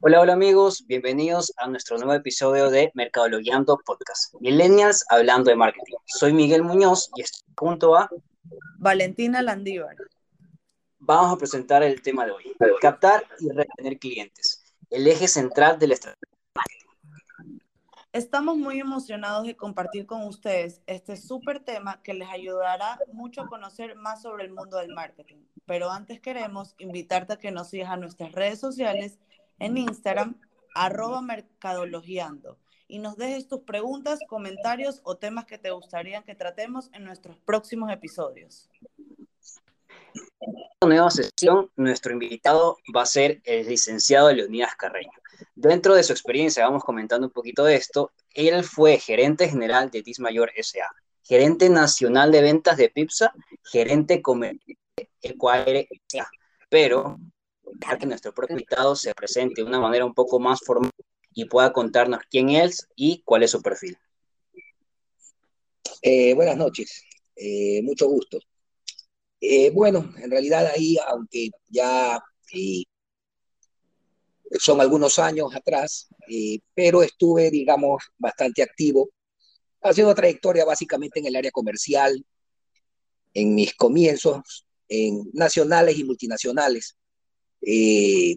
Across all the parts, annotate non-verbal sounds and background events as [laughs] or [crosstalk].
Hola, hola amigos, bienvenidos a nuestro nuevo episodio de Mercadologiando Podcast. Millennials hablando de marketing. Soy Miguel Muñoz y estoy junto a Valentina Landívar. Vamos a presentar el tema de hoy, captar y retener clientes, el eje central del estrategia Estamos muy emocionados de compartir con ustedes este súper tema que les ayudará mucho a conocer más sobre el mundo del marketing. Pero antes queremos invitarte a que nos sigas a nuestras redes sociales en Instagram, arroba mercadologiando, y nos dejes tus preguntas, comentarios o temas que te gustaría que tratemos en nuestros próximos episodios. En esta nueva sesión, nuestro invitado va a ser el licenciado Leonidas Carreño. Dentro de su experiencia, vamos comentando un poquito de esto, él fue gerente general de Dismayor SA, gerente nacional de ventas de Pipsa, gerente comercial de Equaire SA, pero dejar que nuestro propio invitado se presente de una manera un poco más formal y pueda contarnos quién es y cuál es su perfil. Eh, buenas noches, eh, mucho gusto. Eh, bueno, en realidad ahí, aunque ya son algunos años atrás, pero estuve, digamos, bastante activo, haciendo trayectoria básicamente en el área comercial, en mis comienzos, en nacionales y multinacionales, eh,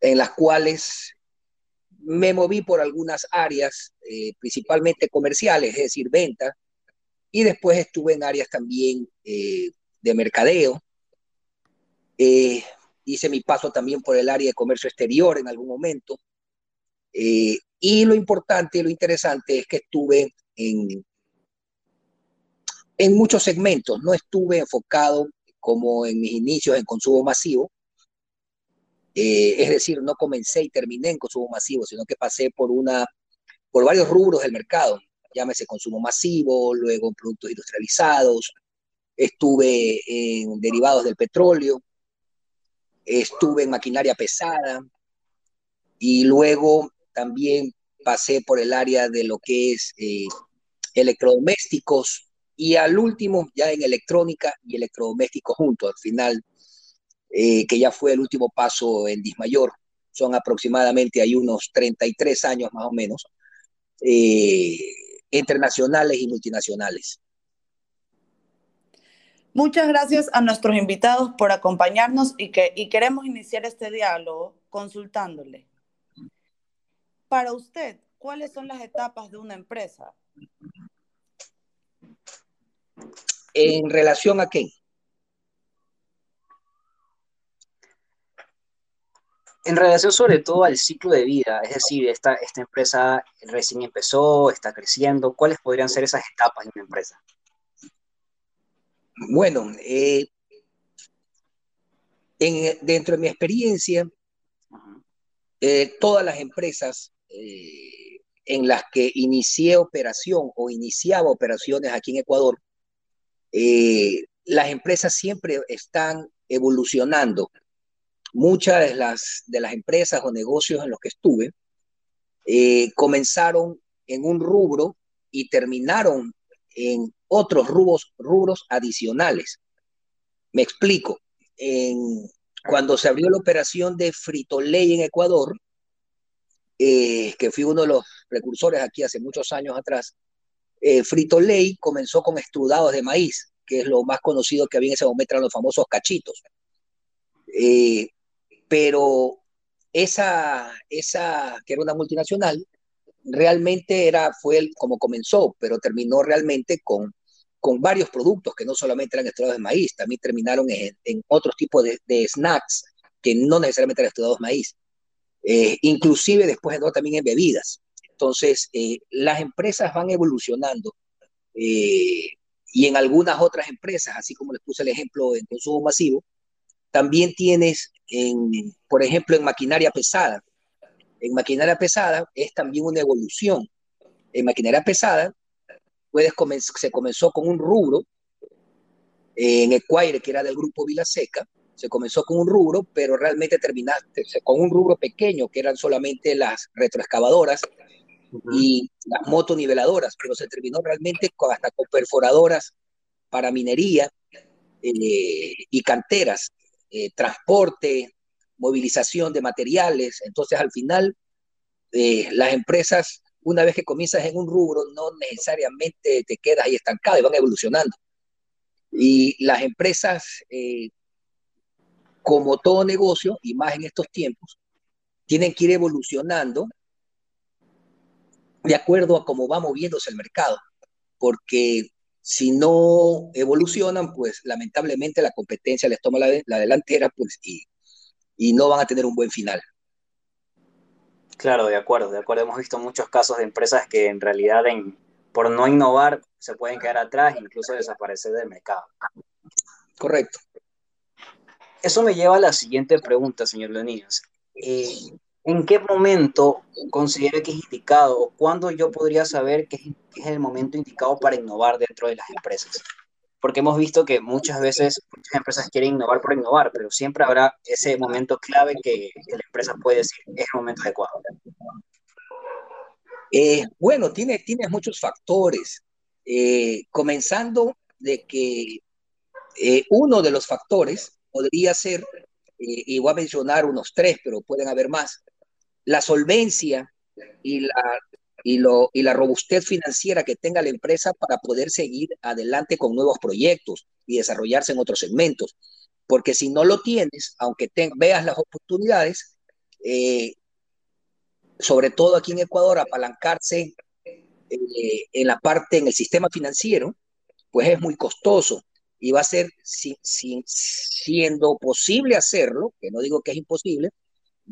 en las cuales me moví por algunas áreas, eh, principalmente comerciales, es decir, venta, y después estuve en áreas también eh, de mercadeo. hice mi paso también por el área de comercio exterior en algún momento. y lo importante, lo interesante es que estuve en, en muchos segmentos, no estuve enfocado como en mis inicios en consumo masivo. Eh, es decir, no comencé y terminé en consumo masivo, sino que pasé por, una, por varios rubros del mercado. Llámese consumo masivo, luego en productos industrializados, estuve en derivados del petróleo, estuve en maquinaria pesada y luego también pasé por el área de lo que es eh, electrodomésticos, y al último ya en electrónica y electrodomésticos juntos, al final, eh, que ya fue el último paso en Dismayor, son aproximadamente hay unos 33 años más o menos, eh, internacionales y multinacionales. Muchas gracias a nuestros invitados por acompañarnos y, que, y queremos iniciar este diálogo consultándole. Para usted, ¿cuáles son las etapas de una empresa? ¿En relación a qué? En relación sobre todo al ciclo de vida, es decir, esta, esta empresa recién empezó, está creciendo, ¿cuáles podrían ser esas etapas de una empresa? Bueno, eh, dentro de mi experiencia, eh, todas las empresas eh, en las que inicié operación o iniciaba operaciones aquí en Ecuador, eh, las empresas siempre están evolucionando. Muchas de las, de las empresas o negocios en los que estuve eh, comenzaron en un rubro y terminaron en otros rubros, rubros adicionales. Me explico. cuando se abrió la operación de Frito-Lay en Ecuador, eh, que fui uno de los precursores aquí hace muchos años atrás, eh, Frito Lay comenzó con extrudados de maíz, que es lo más conocido que había en ese momento, eran los famosos cachitos. Eh, pero esa, esa, que era una multinacional, realmente era, fue como comenzó, pero terminó realmente con, con varios productos que no solamente eran extrudados de maíz, también terminaron en, otros tipos de, snacks que no necesariamente eran extrudados de maíz. Eh, inclusive después entró también en bebidas. Entonces, eh, las empresas van evolucionando eh, y en algunas otras empresas, así como les puse el ejemplo en consumo masivo, también tienes, en, por ejemplo, en maquinaria pesada. En maquinaria pesada es también una evolución. En maquinaria pesada puedes se comenzó con un rubro en Equaire, que era del grupo Vilaseca, se comenzó con un rubro, pero realmente terminaste con un rubro pequeño, que eran solamente las retroexcavadoras y las motoniveladoras, pero se terminó realmente hasta con perforadoras para minería eh, y canteras, eh, transporte, movilización de materiales. Entonces, al final, eh, las empresas, una vez que comienzas en un rubro, no necesariamente te quedas ahí estancado y van evolucionando. Y las empresas, eh, como todo negocio, y más en estos tiempos, tienen que ir evolucionando de acuerdo a cómo va moviéndose el mercado, porque si no evolucionan, pues lamentablemente la competencia les toma la, delantera pues, y, y no van a tener un buen final. Claro, de acuerdo, de acuerdo. Hemos visto muchos casos de empresas que en realidad en, por no innovar se pueden quedar atrás e incluso desaparecer del mercado. Correcto. Eso me lleva a la siguiente pregunta, señor Leonidas. Eh, ¿En qué momento considera que es indicado o cuándo yo podría saber que es, el momento indicado para innovar dentro de las empresas? Porque hemos visto que muchas veces muchas empresas quieren innovar por innovar, pero siempre habrá ese momento clave que, la empresa puede decir es el momento adecuado. Eh, bueno, tiene, tiene muchos factores, eh, comenzando de que eh, uno de los factores podría ser, y voy a mencionar unos tres, pero pueden haber más, la solvencia y la, y, lo, y la robustez financiera que tenga la empresa para poder seguir adelante con nuevos proyectos y desarrollarse en otros segmentos. Porque si no lo tienes, aunque te, veas las oportunidades, eh, sobre todo aquí en Ecuador, apalancarse eh, en la parte, en el sistema financiero, pues es muy costoso y va a ser, si, siendo posible hacerlo, que no digo que es imposible,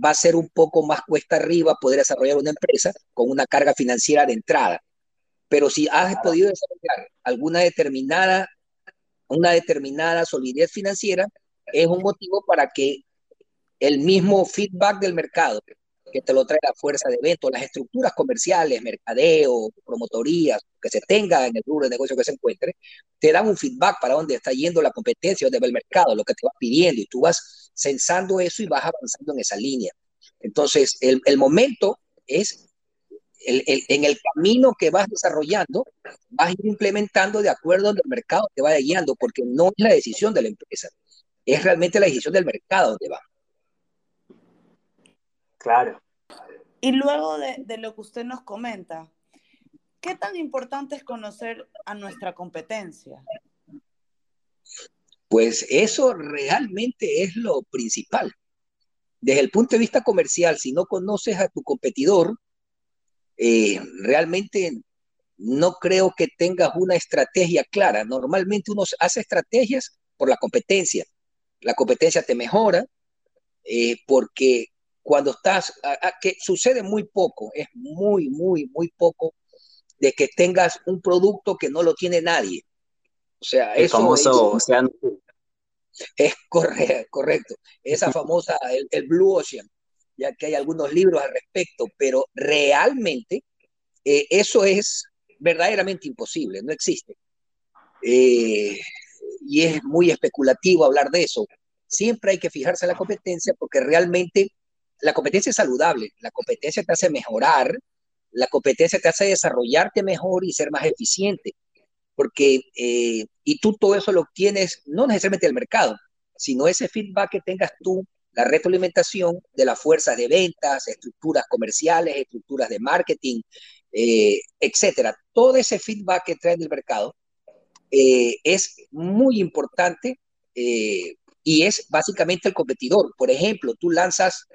va a ser un poco más cuesta arriba poder desarrollar una empresa con una carga financiera de entrada. Pero si has podido desarrollar alguna determinada, una determinada solidez financiera, es un motivo para que el mismo feedback del mercado, que te lo trae la fuerza de evento, las estructuras comerciales, mercadeo, promotorías, que se tenga en el rubro de negocio que se encuentre, te dan un feedback para dónde está yendo la competencia, dónde va el mercado, lo que te va pidiendo, y tú vas censando eso y vas avanzando en esa línea. Entonces, el, el momento es el, el, en el camino que vas desarrollando, vas implementando de acuerdo al mercado te vaya guiando, porque no es la decisión de la empresa, es realmente la decisión del mercado donde va. Claro. Y luego de, de lo que usted nos comenta, ¿qué tan importante es conocer a nuestra competencia? Pues eso realmente es lo principal. Desde el punto de vista comercial, si no conoces a tu competidor, eh, realmente no creo que tengas una estrategia clara. Normalmente uno hace estrategias por la competencia. La competencia te mejora eh, porque cuando estás, que sucede muy poco, es muy, muy, muy poco de que tengas un producto que no lo tiene nadie. O sea, el eso famoso océano. Es correcto. Esa famosa, el, Blue Ocean, ya que hay algunos libros al respecto, pero realmente eh, eso es verdaderamente imposible, no existe. Eh, y es muy especulativo hablar de eso. Siempre hay que fijarse en la competencia porque realmente la competencia es saludable, la competencia te hace mejorar, la competencia te hace desarrollarte mejor y ser más eficiente, porque, eh, y tú todo eso lo obtienes no necesariamente del mercado, sino ese feedback que tengas tú, la retroalimentación de las fuerzas de ventas, estructuras comerciales, estructuras de marketing, eh, etcétera. Todo ese feedback que trae del mercado eh, es muy importante y es básicamente el competidor. Por ejemplo, tú lanzas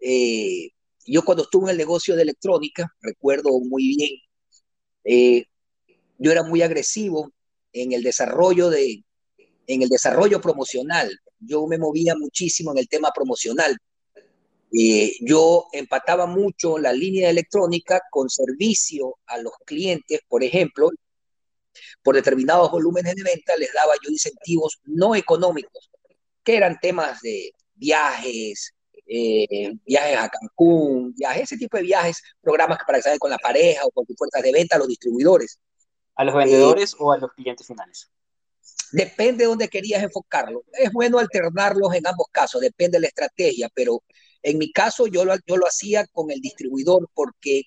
yo cuando estuve en el negocio de electrónica, recuerdo muy bien, eh, yo era muy agresivo en el desarrollo de, en el desarrollo promocional. Yo me movía muchísimo en el tema promocional. Eh, yo empataba mucho la línea de electrónica con servicio a los clientes, por ejemplo, por determinados volúmenes de venta les daba yo incentivos no económicos, que eran temas de viajes, eh, viajes a Cancún, viajes, ese tipo de viajes, programas para que salgan con la pareja o con tus fuerzas de venta a los distribuidores. ¿A los vendedores o a los clientes finales? Depende de dónde querías enfocarlo. Es bueno alternarlos en ambos casos, depende de la estrategia, pero en mi caso yo lo, yo lo hacía con el distribuidor porque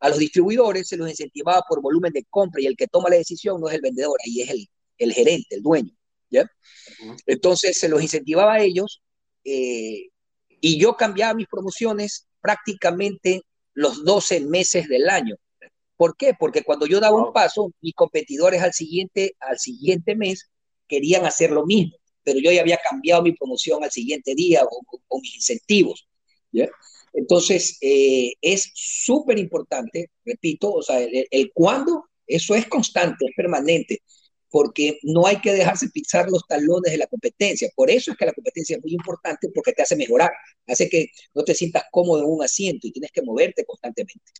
a los distribuidores se los incentivaba por volumen de compra y el que toma la decisión no es el vendedor, ahí es el, el gerente, el dueño. ¿ya? Entonces se los incentivaba a ellos eh, Y yo cambiaba mis promociones prácticamente los 12 meses del año. ¿Por qué? Porque cuando yo daba un paso, mis competidores al siguiente, al siguiente mes querían hacer lo mismo, pero yo ya había cambiado mi promoción al siguiente día o, mis incentivos. Entonces, eh, es súper importante, repito, o sea, el, el cuándo, eso es constante, es permanente porque no hay que dejarse pisar los talones de la competencia. Por eso es que la competencia es muy importante porque te hace mejorar, hace que no te sientas cómodo en un asiento y tienes que moverte constantemente.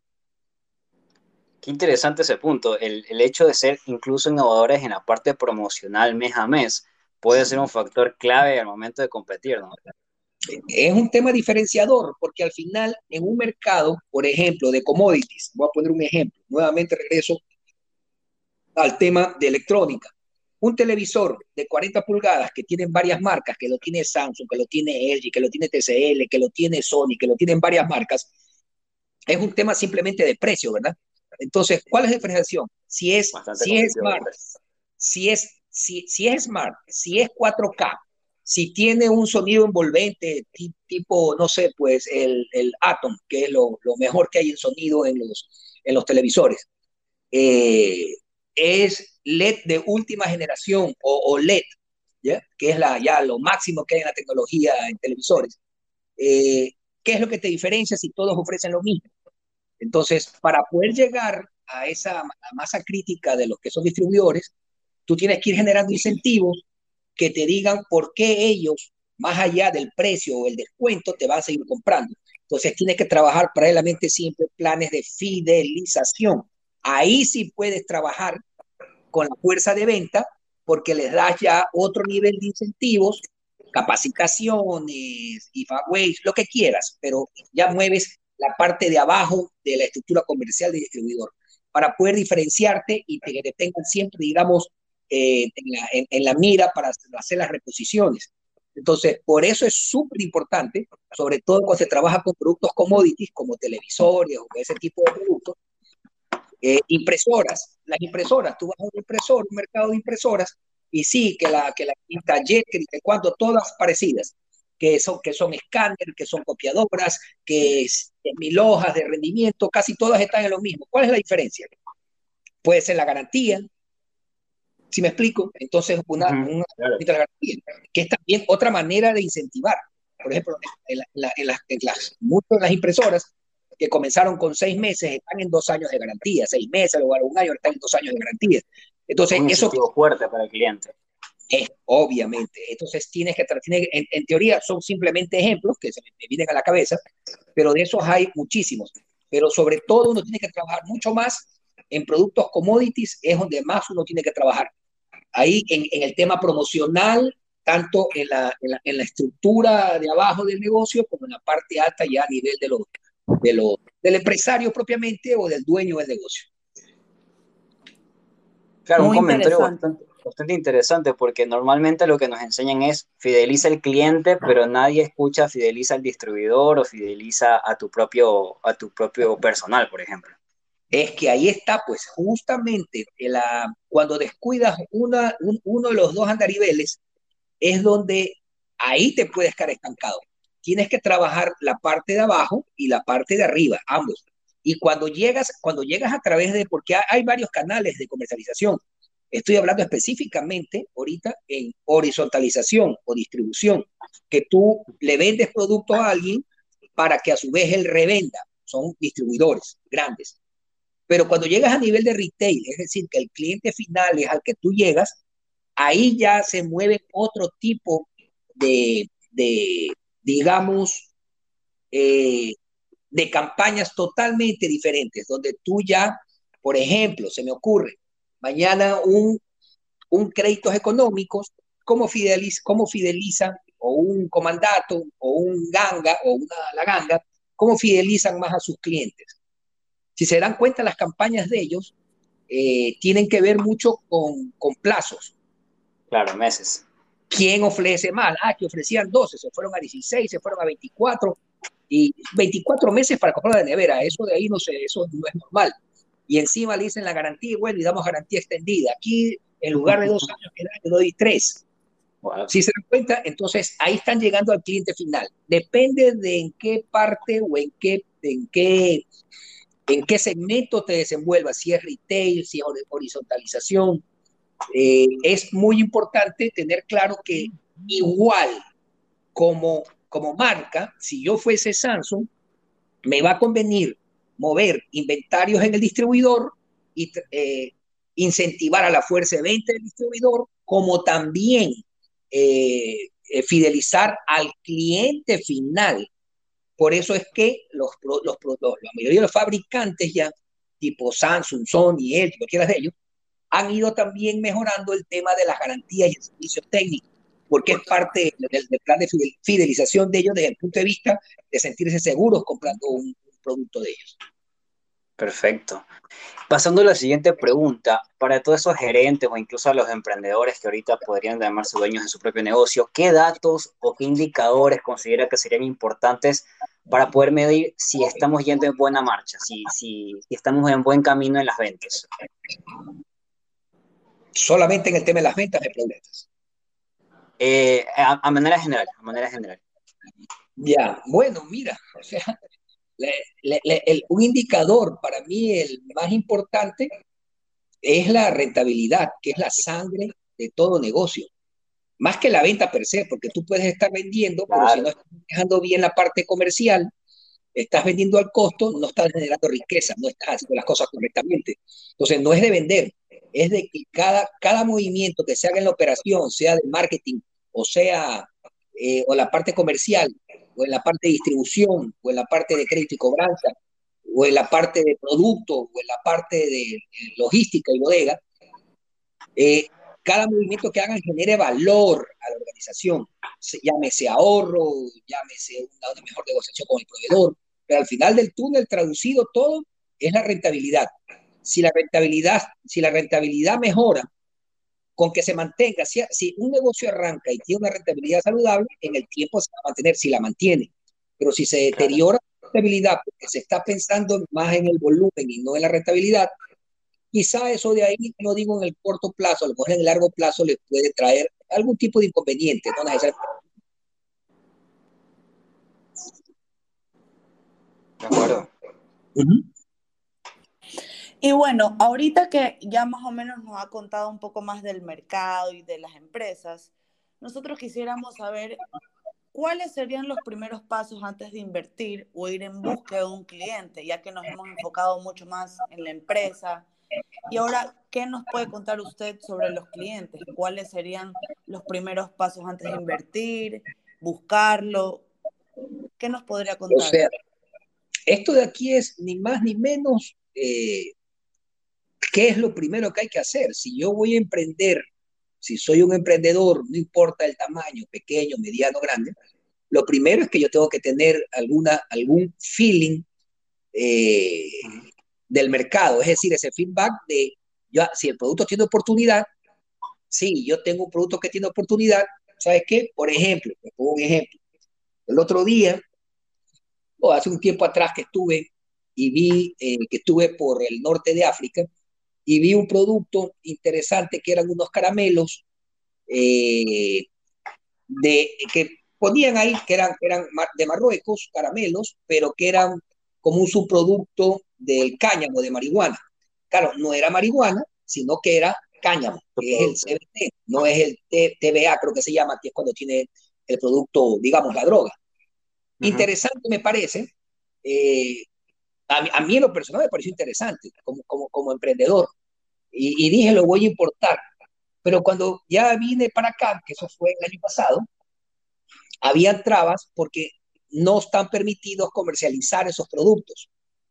Qué interesante ese punto. El, el hecho de ser incluso innovadores en la parte promocional mes a mes puede ser un factor clave al momento de competir, ¿no? Es un tema diferenciador porque al final en un mercado, por ejemplo, de commodities, voy a poner un ejemplo, nuevamente regreso al tema de electrónica. Un televisor de 40 pulgadas que tienen varias marcas, que lo tiene Samsung, que lo tiene LG, que lo tiene TCL, que lo tiene Sony, que lo tienen varias marcas, es un tema simplemente de precio, ¿verdad? Entonces, ¿cuál es la diferenciación? Si es, si es smart, si es, si, si es smart, si es 4K, si tiene un sonido envolvente tipo, no sé, pues el, el Atom, que es lo, lo, mejor que hay en sonido en los, en los televisores. Eh, es LED de última generación o, LED, ¿ya? que es la, ya lo máximo que hay en la tecnología en televisores. Eh, ¿Qué es lo que te diferencia si todos ofrecen lo mismo? Entonces, para poder llegar a esa masa crítica de los que son distribuidores, tú tienes que ir generando incentivos que te digan por qué ellos, más allá del precio o el descuento, te van a seguir comprando. Entonces, tienes que trabajar paralelamente siempre planes de fidelización Ahí sí puedes trabajar con la fuerza de venta porque les das ya otro nivel de incentivos, capacitaciones, giveaways, lo que quieras, pero ya mueves la parte de abajo de la estructura comercial de distribuidor para poder diferenciarte y que te tengan siempre, digamos, eh, en, la, mira para hacer las reposiciones. Entonces, por eso es súper importante, sobre todo cuando se trabaja con productos commodities como televisores o ese tipo de productos, eh, impresoras, las impresoras, tú vas a un impresor, un mercado de impresoras, y sí, que la, que la Jet, que cuánto, todas parecidas, que son, que son escáner, que son copiadoras, que es, mil hojas de rendimiento, casi todas están en lo mismo. ¿Cuál es la diferencia? Puede ser la garantía, si me explico, entonces una, una garantía, que es también otra manera de incentivar. Por ejemplo, en, las, en las, muchas de las impresoras que comenzaron con seis meses están en dos años de garantía, seis meses o un año están en dos años de garantía. Entonces, un eso fuerte para el cliente. Es, obviamente. Entonces, tienes que, en, en, teoría, son simplemente ejemplos que se me, vienen a la cabeza, pero de esos hay muchísimos. Pero sobre todo, uno tiene que trabajar mucho más en productos commodities, es donde más uno tiene que trabajar. Ahí en, en el tema promocional, tanto en la, en la, en la estructura de abajo del negocio como en la parte alta ya a nivel de los, de lo, del empresario propiamente o del dueño del negocio. Claro, un comentario bastante, bastante, interesante porque normalmente lo que nos enseñan es fideliza al cliente, pero nadie escucha fideliza al distribuidor o fideliza a tu propio, a tu propio personal, por ejemplo. Es que ahí está, pues justamente la, cuando descuidas una, uno de los dos andariveles, es donde ahí te puedes quedar estancado tienes que trabajar la parte de abajo y la parte de arriba, ambos. Y cuando llegas, cuando llegas a través de, porque hay varios canales de comercialización, estoy hablando específicamente ahorita en horizontalización o distribución, que tú le vendes producto a alguien para que a su vez él revenda, son distribuidores grandes. Pero cuando llegas a nivel de retail, es decir, que el cliente final es al que tú llegas, ahí ya se mueve otro tipo de, de, digamos, eh, de campañas totalmente diferentes, donde tú ya, por ejemplo, se me ocurre, mañana un, un créditos económicos, ¿cómo, fideliza, fidelizan, o un comandato, o un ganga, o una la ganga, cómo fidelizan más a sus clientes? Si se dan cuenta, las campañas de ellos eh, tienen que ver mucho con, con plazos. Claro, meses. ¿Quién ofrece más? Ah, que ofrecían 12, se fueron a 16, se fueron a 24 y 24 meses para comprar la nevera. Eso de ahí no sé, eso no es normal. Y encima le dicen la garantía, bueno, y damos garantía extendida. Aquí, en lugar de dos años, que doy tres. Si se dan cuenta, entonces ahí están llegando al cliente final. Depende de en qué parte o en qué, en qué, en qué segmento te desenvuelvas, si es retail, si es horizontalización. Eh, es muy importante tener claro que igual como, como marca, si yo fuese Samsung, me va a convenir mover inventarios en el distribuidor y eh, incentivar a la fuerza de venta del distribuidor, como también eh, fidelizar al cliente final. Por eso es que los, los, la mayoría de los fabricantes ya, tipo Samsung, Sony, LG, cualquiera de ellos, han ido también mejorando el tema de las garantías y el servicio técnico, porque es parte del, plan de fidelización de ellos desde el punto de vista de sentirse seguros comprando un producto de ellos. Perfecto. Pasando a la siguiente pregunta, para todos esos gerentes o incluso a los emprendedores que ahorita podrían llamarse dueños de su propio negocio, ¿qué datos o qué indicadores considera que serían importantes para poder medir si estamos yendo en buena marcha, si, si, estamos en buen camino en las ventas? Solamente en el tema de las ventas de preguntas. Eh, a, manera general, a manera general. Ya, bueno, mira, [laughs] o sea, un indicador para mí el más importante es la rentabilidad, que es la sangre de todo negocio. Más que la venta per se, porque tú puedes estar vendiendo, pero si no estás dejando bien la parte comercial, estás vendiendo al costo, no estás generando riqueza, no estás haciendo las cosas correctamente. Entonces, no es de vender, es de que cada, cada movimiento que se haga en la operación, sea de marketing o sea, eh, o la parte comercial, o en la parte de distribución, o en la parte de crédito y cobranza, o en la parte de producto, o en la parte de logística y bodega, eh, cada movimiento que hagan genere valor a la organización, llámese ahorro, llámese una, mejor negociación con el proveedor, pero al final del túnel traducido todo es la rentabilidad. Si la rentabilidad, si la rentabilidad mejora, con que se mantenga, si, si, un negocio arranca y tiene una rentabilidad saludable, en el tiempo se va a mantener, si la mantiene. Pero si se deteriora la rentabilidad porque se está pensando más en el volumen y no en la rentabilidad, quizá eso de ahí, no digo en el corto plazo, a lo mejor en el largo plazo les puede traer algún tipo de inconveniente, no necesariamente. De acuerdo. Y bueno, ahorita que ya más o menos nos ha contado un poco más del mercado y de las empresas, nosotros quisiéramos saber cuáles serían los primeros pasos antes de invertir o ir en busca de un cliente, ya que nos hemos enfocado mucho más en la empresa. Y ahora, ¿qué nos puede contar usted sobre los clientes? ¿Cuáles serían los primeros pasos antes de invertir, buscarlo? ¿Qué nos podría contar? O sea, esto de aquí es ni más ni menos eh, ¿Qué es lo primero que hay que hacer? Si yo voy a emprender, si soy un emprendedor, no importa el tamaño, pequeño, mediano, grande, lo primero es que yo tengo que tener alguna, algún feeling eh, del mercado, es decir, ese feedback de ya, si el producto tiene oportunidad, sí, yo tengo un producto que tiene oportunidad, ¿sabes qué? Por ejemplo, te pongo un ejemplo. El otro día, o hace un tiempo atrás que estuve y vi eh, que estuve por el norte de África y vi un producto interesante que eran unos caramelos eh, de, que ponían ahí, que eran, eran de Marruecos, caramelos, pero que eran como un subproducto del cáñamo de marihuana. Claro, no era marihuana, sino que era cáñamo, que es el CBD, no es el TBA, creo que se llama, que es cuando tiene el producto, digamos, la droga. Interesante me parece, eh, a, mí en lo personal me pareció interesante como, como, como emprendedor, y, dije, lo voy a importar. Pero cuando ya vine para acá, que eso fue el año pasado, había trabas porque no están permitidos comercializar esos productos.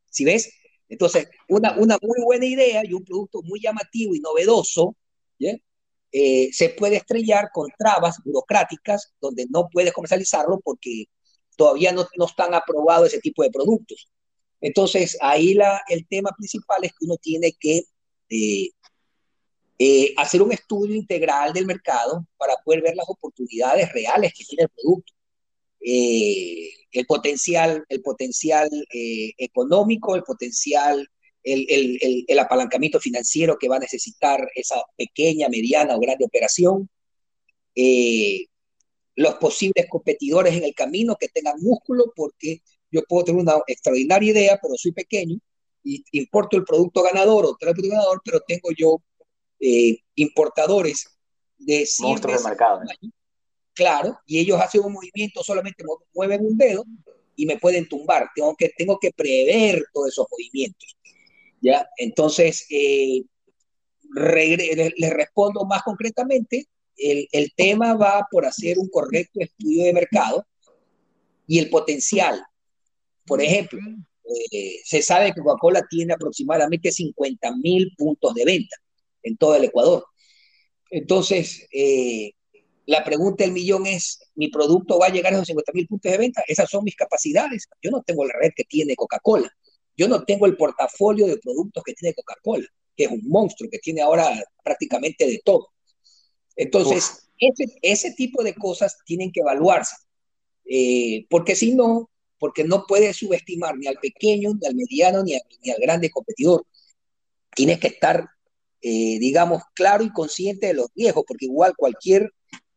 ¿Sí ves? Entonces, una, una muy buena idea y un producto muy llamativo y novedoso, eh, se puede estrellar con trabas burocráticas donde no puedes comercializarlo porque todavía no, no están aprobados ese tipo de productos. Entonces, ahí la, el tema principal es que uno tiene que eh, eh, hacer un estudio integral del mercado para poder ver las oportunidades reales que tiene el producto. Eh, el potencial, el potencial económico, el potencial, el, el, el, apalancamiento financiero que va a necesitar esa pequeña, mediana o grande operación, eh, los posibles competidores en el camino que tengan músculo, porque yo puedo tener una extraordinaria idea, pero soy pequeño y importo el producto ganador o traigo el producto ganador, pero tengo yo eh, importadores de 100 Monstruos de mercado. Claro, y ellos hacen un movimiento, solamente mueven un dedo y me pueden tumbar. Tengo que, tengo que prever todos esos movimientos. ¿ya? Entonces, eh, les respondo más concretamente, el, el, tema va por hacer un correcto estudio de mercado y el potencial. Por ejemplo, eh, se sabe que Coca-Cola tiene aproximadamente 50 mil puntos de venta en todo el Ecuador. Entonces, eh, la pregunta del millón es, ¿mi producto va a llegar a esos 50 mil puntos de venta? Esas son mis capacidades. Yo no tengo la red que tiene Coca-Cola. Yo no tengo el portafolio de productos que tiene Coca-Cola, que es un monstruo, que tiene ahora prácticamente de todo. Entonces, ese, ese, tipo de cosas tienen que evaluarse, eh, porque si no, porque no puedes subestimar ni al pequeño, ni al mediano, ni, al grande competidor. Tienes que estar, eh, digamos, claro y consciente de los riesgos, porque igual cualquier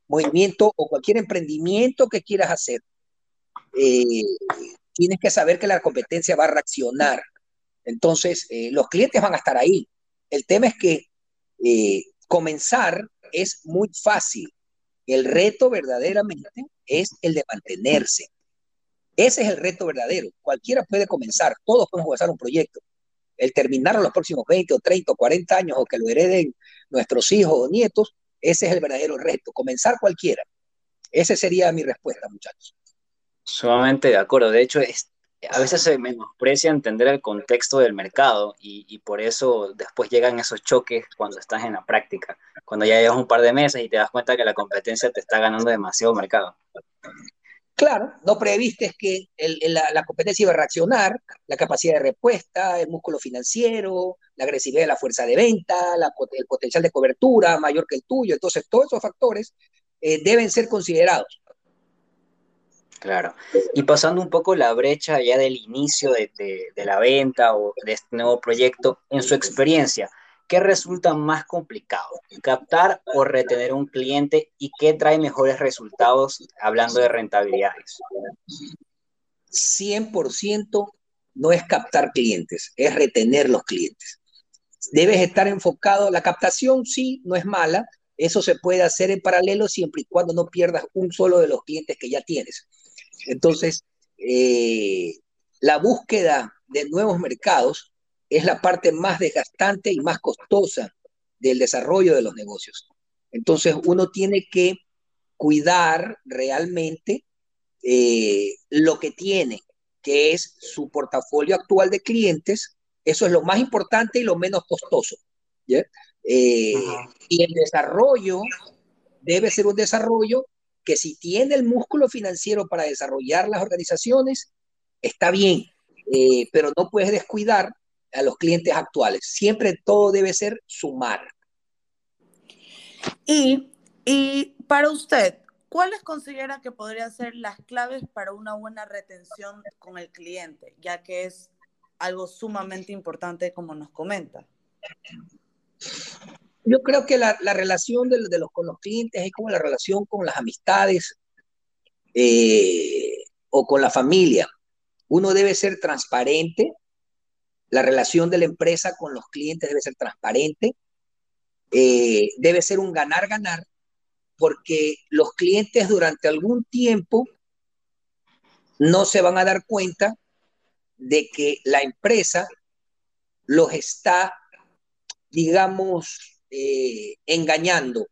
movimiento o cualquier emprendimiento que quieras hacer, eh, tienes que saber que la competencia va a reaccionar. Entonces, eh, los clientes van a estar ahí. El tema es que comenzar es muy fácil. El reto verdaderamente es el de mantenerse. Ese es el reto verdadero. Cualquiera puede comenzar, todos podemos comenzar un proyecto. El terminar los próximos 20 o 30 o 40 años o que lo hereden nuestros hijos o nietos, ese es el verdadero reto. Comenzar cualquiera. Esa sería mi respuesta, muchachos. Sumamente de acuerdo. De hecho, a veces se menosprecia entender el contexto del mercado y, y, por eso después llegan esos choques cuando estás en la práctica, cuando ya llevas un par de meses y te das cuenta que la competencia te está ganando demasiado mercado. Claro, no previste que la, competencia iba a reaccionar, la capacidad de respuesta, el músculo financiero, la agresividad de la fuerza de venta, el potencial de cobertura mayor que el tuyo. Entonces, todos esos factores eh, deben ser considerados. Claro. Y pasando un poco la brecha ya del inicio de, de, la venta o de este nuevo proyecto, en su experiencia, ¿qué resulta más complicado? ¿Captar o retener un cliente y qué trae mejores resultados hablando de rentabilidades? 100% no es captar clientes, es retener los clientes. Debes estar enfocado, la captación sí, no es mala, eso se puede hacer en paralelo siempre y cuando no pierdas un solo de los clientes que ya tienes entonces, eh, la búsqueda de nuevos mercados es la parte más desgastante y más costosa del desarrollo de los negocios. Entonces, uno tiene que cuidar realmente eh, lo que tiene, que es su portafolio actual de clientes. Eso es lo más importante y lo menos costoso. Eh, y el desarrollo debe ser un desarrollo que si tiene el músculo financiero para desarrollar las organizaciones, está bien, eh, pero no puedes descuidar a los clientes actuales. Siempre todo debe ser sumar. Y, y para usted, ¿cuáles considera que podrían ser las claves para una buena retención con el cliente, ya que es algo sumamente importante como nos comenta? Yo creo que la, la relación de, de, los, con los clientes es como la relación con las amistades eh, o con la familia. Uno debe ser transparente, la relación de la empresa con los clientes debe ser transparente, eh, debe ser un ganar-ganar, porque los clientes durante algún tiempo no se van a dar cuenta de que la empresa los está, digamos, eh, engañando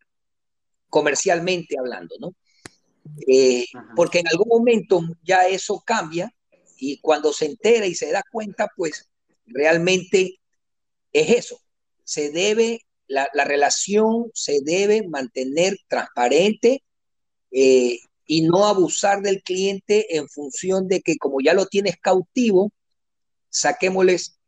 comercialmente hablando, ¿no? Eh, porque en algún momento ya eso cambia y cuando se entera y se da cuenta, pues realmente es eso. Se debe, la, la relación se debe mantener transparente eh, y no abusar del cliente en función de que como ya lo tienes cautivo, saquémosles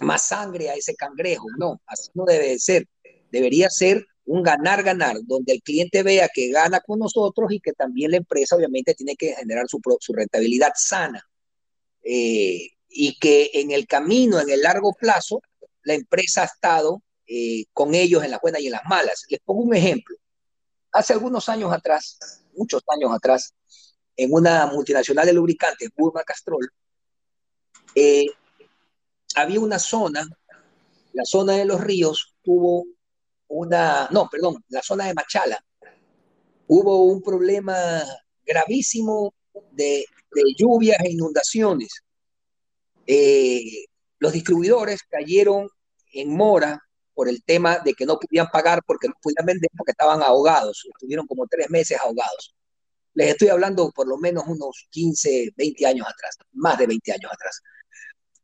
más sangre a ese cangrejo. No, así no debe de ser debería ser un ganar-ganar, donde el cliente vea que gana con nosotros y que también la empresa obviamente tiene que generar su, su rentabilidad sana. Eh, y que en el camino, en el largo plazo, la empresa ha estado eh, con ellos en las buenas y en las malas. Les pongo un ejemplo. hace algunos años atrás, muchos años atrás, en una multinacional de lubricantes, Burma Castrol, eh, había una zona, la zona de los ríos, tuvo una, no, perdón, la zona de Machala, hubo un problema gravísimo de, lluvias e inundaciones. Eh, los distribuidores cayeron en mora por el tema de que no podían pagar porque no podían vender porque estaban ahogados. Estuvieron como tres meses ahogados. Les estoy hablando por lo menos unos 15, 20 años atrás, más de 20 años atrás.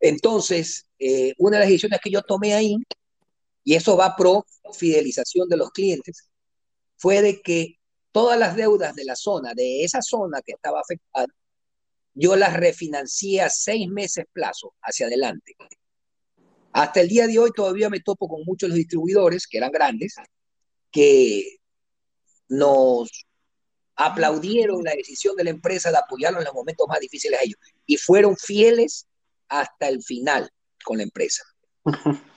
Entonces, eh, una de las decisiones que yo tomé ahí, y eso va pro fidelización de los clientes, fue de que todas las deudas de la zona, de esa zona que estaba afectada, yo las refinancié a seis meses plazo hacia adelante. Hasta el día de hoy todavía me topo con muchos los distribuidores, que eran grandes, que nos aplaudieron la decisión de la empresa de apoyarlo en los momentos más difíciles a ellos y fueron fieles hasta el final con la empresa. [laughs]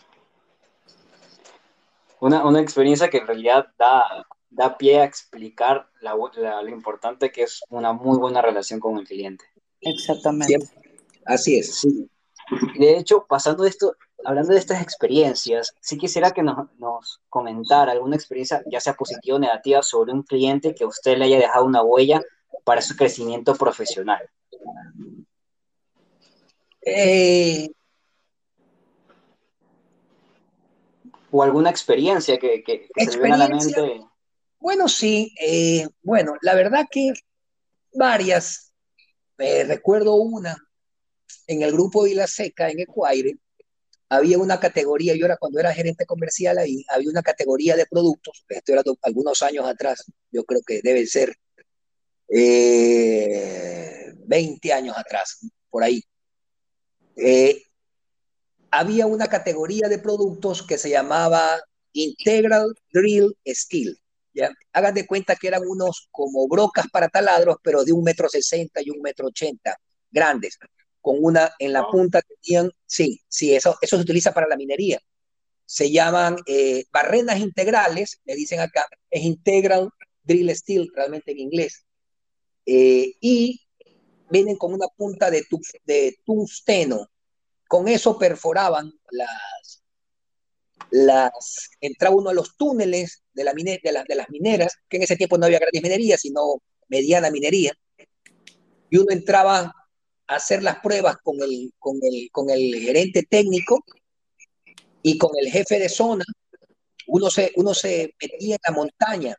Una, una experiencia que en realidad da, da pie a explicar la, lo importante que es una muy buena relación con el cliente. Exactamente. Así es. Sí. De hecho, pasando esto, hablando de estas experiencias, sí quisiera que nos, nos, comentara alguna experiencia, ya sea positiva o negativa, sobre un cliente que a usted le haya dejado una huella para su crecimiento profesional. Eh, o alguna experiencia que, que, se le a la mente. Bueno, sí, eh, bueno, la verdad que varias. Eh, recuerdo una en el grupo de La Seca, en Ecuaire, había una categoría, yo era cuando era gerente comercial ahí, había una categoría de productos, esto era algunos años atrás, yo creo que debe ser 20 años atrás, por ahí. Eh, había una categoría de productos que se llamaba Integral Drill Steel. ¿Ya? Hagan de cuenta que eran unos como brocas para taladros, pero de un metro sesenta y un metro ochenta, grandes, con una en la punta tenían, sí, sí, eso, eso se utiliza para la minería. Se llaman eh, barrenas integrales, me dicen acá, es Integral Drill Steel, realmente en inglés. Eh, y vienen con una punta de, de tungsteno con eso perforaban las, las, entraba uno a los túneles de, la de, de las mineras, que en ese tiempo no había grandes minerías, sino mediana minería, y uno entraba a hacer las pruebas con el, con el, con el gerente técnico y con el jefe de zona, uno se, uno se metía en la montaña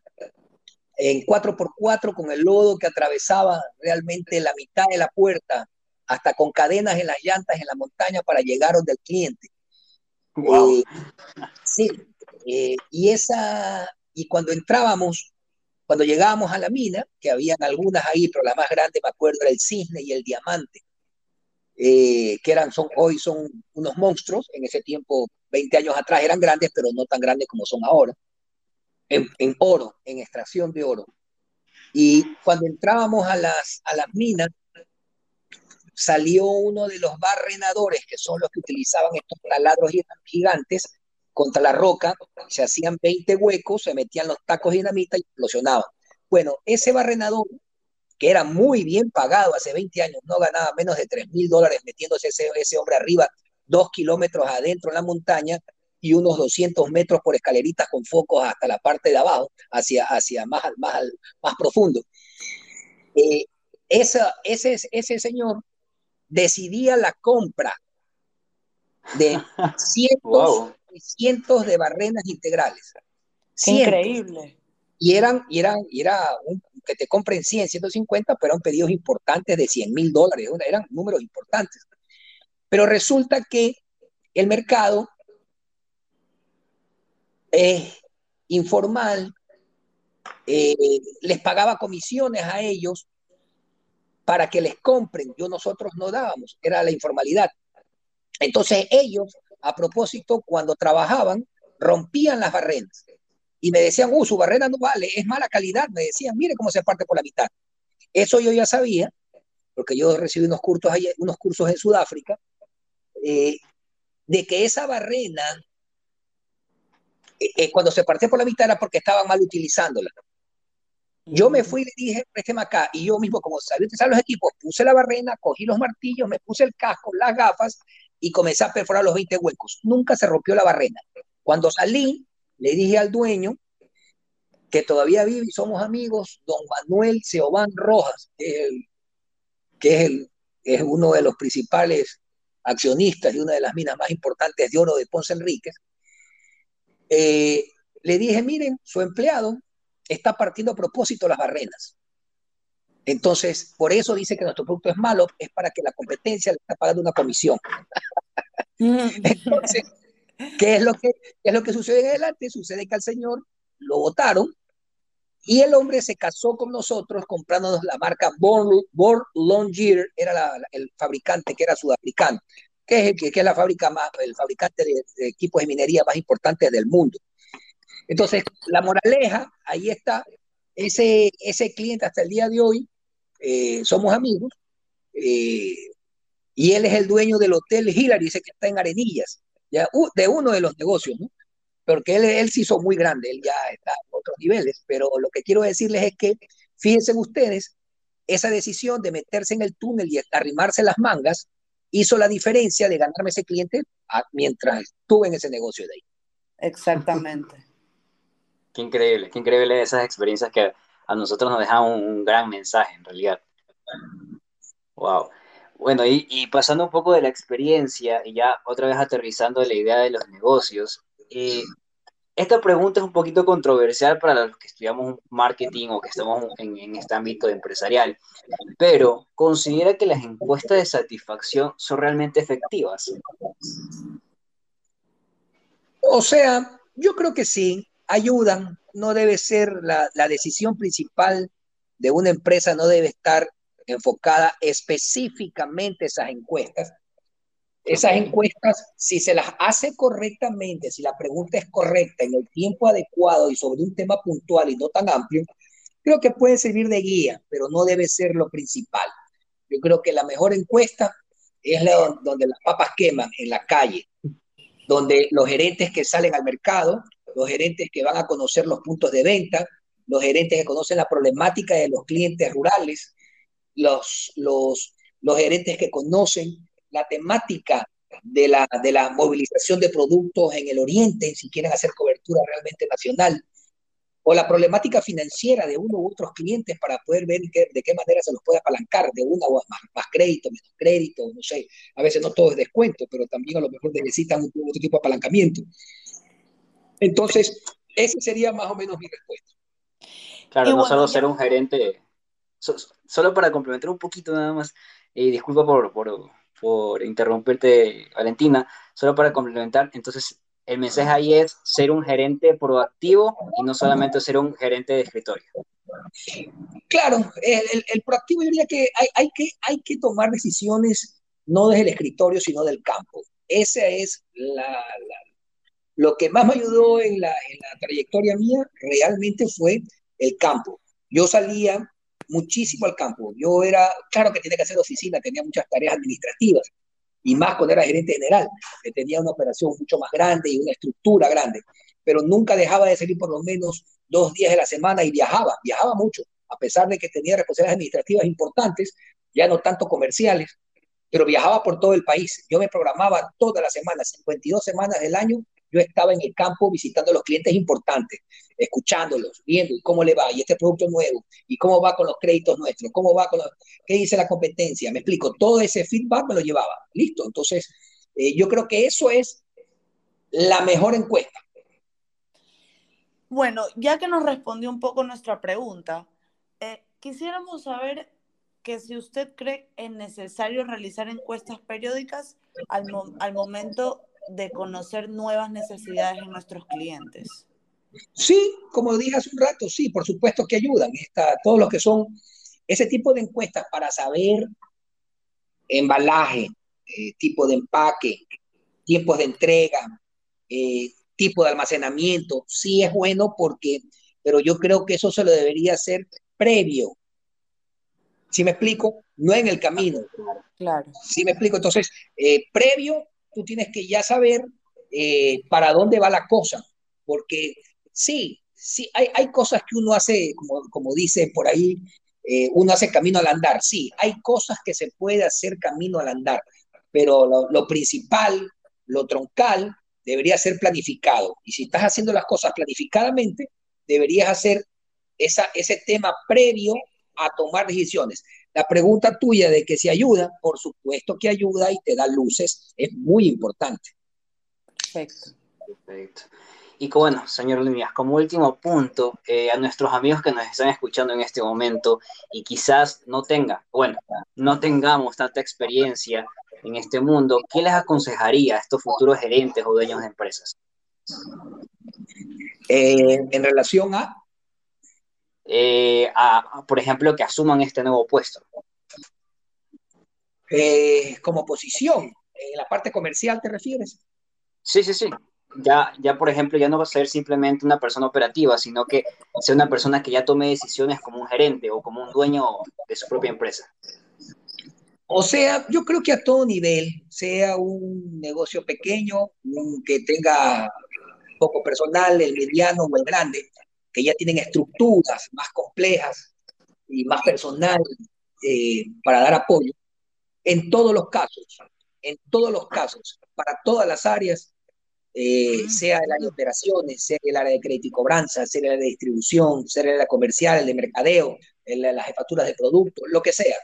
en 4x4 con el lodo que atravesaba realmente la mitad de la puerta hasta con cadenas en las llantas en la montaña para llegar donde el cliente. Eh, sí, eh, y esa, y cuando entrábamos, cuando llegábamos a la mina, que habían algunas ahí, pero la más grande, me acuerdo, era el cisne y el diamante, eh, que eran, son, hoy son unos monstruos, en ese tiempo, 20 años atrás, eran grandes, pero no tan grandes como son ahora, en, en oro, en extracción de oro. Y cuando entrábamos a las, a las minas, salió uno de los barrenadores, que son los que utilizaban estos taladros gigantes, contra la roca, se hacían 20 huecos, se metían los tacos de dinamita y explosionaban. Bueno, ese barrenador, que era muy bien pagado hace 20 años, no ganaba menos de 3 mil dólares metiéndose ese, ese hombre arriba, dos kilómetros adentro en la montaña y unos 200 metros por escaleritas con focos hasta la parte de abajo, hacia, hacia más, más, más profundo. Eh, ese, ese señor decidía la compra de [laughs] cientos y cientos de barrenas integrales. Increíble. Y eran, y eran, y era un, que te compren 100, 150, pero eran pedidos importantes de 100 mil dólares, eran números importantes. Pero resulta que el mercado informal eh, les pagaba comisiones a ellos para que les compren. Yo nosotros no dábamos, era la informalidad. Entonces ellos, a propósito, cuando trabajaban, rompían las barrenas y me decían, uh, su barrena no vale, es mala calidad. Me decían, mire cómo se parte por la mitad. Eso yo ya sabía, porque yo recibí unos cursos, unos cursos en Sudáfrica, eh, de que esa barrena, eh, eh, cuando se partía por la mitad era porque estaban mal utilizándola. Yo me fui y le dije, présteme acá. Y yo mismo, como sabía utilizar los equipos, puse la barrena, cogí los martillos, me puse el casco, las gafas y comencé a perforar los 20 huecos. Nunca se rompió la barrena. Cuando salí, le dije al dueño, que todavía vive y somos amigos, don Manuel Seobán Rojas, que es, es, uno de los principales accionistas de una de las minas más importantes de oro de Ponce Enríquez. Eh, le dije, miren, su empleado está partiendo a propósito las barrenas. Entonces, por eso dice que nuestro producto es malo, es para que la competencia le está pagando una comisión. [laughs] Entonces, ¿qué es, lo que, es lo que sucede en adelante? Sucede que al señor lo votaron y el hombre se casó con nosotros comprándonos la marca Born, Born Longyear, era el fabricante que era sudafricano, que es, que, es la fábrica más, el fabricante de, equipos de minería más importante del mundo. Entonces, la moraleja, ahí está, ese, ese cliente hasta el día de hoy, eh, somos amigos, eh, y él es el dueño del hotel Hillary, dice que está en Arenillas, ya, de uno de los negocios, ¿no? porque él, él se hizo muy grande, él ya está a otros niveles, pero lo que quiero decirles es que, fíjense ustedes, esa decisión de meterse en el túnel y arrimarse las mangas hizo la diferencia de ganarme ese cliente mientras estuve en ese negocio de ahí. Exactamente. Qué increíble, qué increíble esas experiencias que a nosotros nos dejan un, gran mensaje en realidad. Wow. Bueno, y, pasando un poco de la experiencia y ya otra vez aterrizando la idea de los negocios, eh, esta pregunta es un poquito controversial para los que estudiamos marketing o que estamos en, este ámbito empresarial, pero ¿considera que las encuestas de satisfacción son realmente efectivas? O sea, yo creo que sí, ayudan. No debe ser la, la decisión principal de una empresa, no debe estar enfocada específicamente a esas encuestas, esas encuestas, si se las hace correctamente, si la pregunta es correcta, en el tiempo adecuado y sobre un tema puntual y no tan amplio, creo que puede servir de guía, pero no debe ser lo principal. Yo creo que la mejor encuesta es la donde las papas queman en la calle, donde los gerentes que salen al mercado, los gerentes que van a conocer los puntos de venta, los gerentes que conocen la problemática de los clientes rurales, los, los, los gerentes que conocen la temática de la, de la movilización de productos en el Oriente, si quieren hacer cobertura realmente nacional, o la problemática financiera de uno u otros clientes para poder ver de qué manera se los puede apalancar, de una o más, más crédito, menos crédito, no sé, a veces no todo es descuento, pero también a lo mejor necesitan otro tipo de apalancamiento. Entonces, esa sería más o menos mi respuesta. Claro, no solo ser un gerente, solo para complementar un poquito nada más, y disculpa por, por, por interrumpirte, Valentina, solo para complementar, entonces el mensaje ahí es ser un gerente proactivo y no solamente ser un gerente de escritorio. Claro, el, el, proactivo yo diría que hay, hay que hay que tomar decisiones no desde el escritorio, sino del campo. Esa es la, lo que más me ayudó en la, en la trayectoria mía realmente fue el campo. Yo salía muchísimo al campo. Yo era, claro que tenía que hacer oficina, tenía muchas tareas administrativas, y más cuando era gerente general, que tenía una operación mucho más grande y una estructura grande, pero nunca dejaba de salir por lo menos dos días de la semana y viajaba, viajaba mucho, a pesar de que tenía responsabilidades administrativas importantes, ya no tanto comerciales, pero viajaba por todo el país. Yo me programaba todas las semanas, 52 semanas del año, yo estaba en el campo visitando a los clientes importantes, escuchándolos, viendo cómo le va, y este producto nuevo, y cómo va con los créditos nuestros, cómo va con los, qué dice la competencia, me explico, todo ese feedback me lo llevaba, listo. Entonces, eh, yo creo que eso es la mejor encuesta. Bueno, ya que nos respondió un poco nuestra pregunta, eh, quisiéramos saber que si usted cree es necesario realizar encuestas periódicas al, al momento de conocer nuevas necesidades en nuestros clientes. Sí, como dije hace un rato, sí, por supuesto que ayudan. Está, todos los que son ese tipo de encuestas para saber embalaje, eh, tipo de empaque, tiempos de entrega, eh, tipo de almacenamiento, sí es bueno porque, pero yo creo que eso se lo debería hacer previo. ¿Sí me explico? No en el camino. Claro. ¿Sí me explico? Entonces, eh, previo tú tienes que ya saber para dónde va la cosa, porque Sí, sí, hay, hay cosas que uno hace, como, como dice por ahí, eh, uno hace camino al andar. Sí, hay cosas que se puede hacer camino al andar, pero lo, lo principal, lo troncal, debería ser planificado. Y si estás haciendo las cosas planificadamente, deberías hacer esa, ese tema previo a tomar decisiones. La pregunta tuya de que si ayuda, por supuesto que ayuda y te da luces, es muy importante. Perfecto. Perfecto. Y bueno, señor Líneas, como último punto, eh, a nuestros amigos que nos están escuchando en este momento y quizás no tengan, bueno, no tengamos tanta experiencia en este mundo, ¿qué les aconsejaría a estos futuros gerentes o dueños de empresas? Eh, en relación eh, a? por ejemplo, que asuman este nuevo puesto. como posición, en la parte comercial te refieres? Sí, sí, sí ya, ya, por ejemplo, ya no va a ser simplemente una persona operativa, sino que sea una persona que ya tome decisiones como un gerente o como un dueño de su propia empresa. O sea, yo creo que a todo nivel, sea un negocio pequeño, que tenga poco personal, el mediano o el grande, que ya tienen estructuras más complejas y más personal eh, para dar apoyo, en todos los casos, en todos los casos, para todas las áreas, eh, sea el área de operaciones, sea el área de crédito y cobranza, sea el área de distribución, sea el área comercial, el de mercadeo, el, las jefaturas de productos, lo que sea,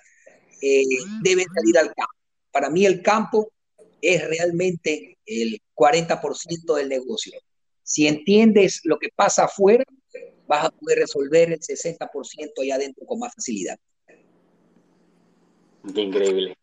eh, deben salir al campo. Para mí el campo es realmente el 40% del negocio. Si entiendes lo que pasa afuera, vas a poder resolver el 60% allá adentro con más facilidad. Increíble.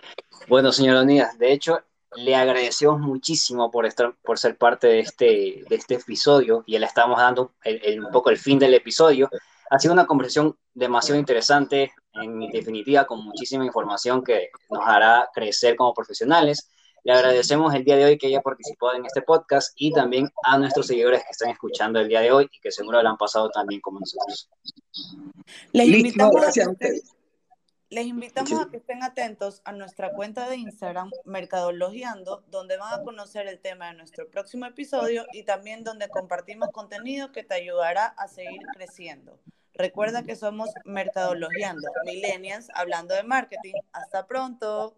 Bueno, señor Unidas, de hecho, le agradecemos muchísimo por, estar, por ser parte de este, de este episodio y le estamos dando un poco el fin del episodio. Ha sido una conversación demasiado interesante, en definitiva, con muchísima información que nos hará crecer como profesionales. Le agradecemos el día de hoy que haya participado en este podcast y también a nuestros seguidores que están escuchando el día de hoy y que seguro lo han pasado también como nosotros. Les invitamos gracias a ustedes les invitamos a que estén atentos a nuestra cuenta de Instagram, Mercadologiando, donde van a conocer el tema de nuestro próximo episodio y también donde compartimos contenido que te ayudará a seguir creciendo. Recuerda que somos Mercadologiando, millennials hablando de marketing. Hasta pronto.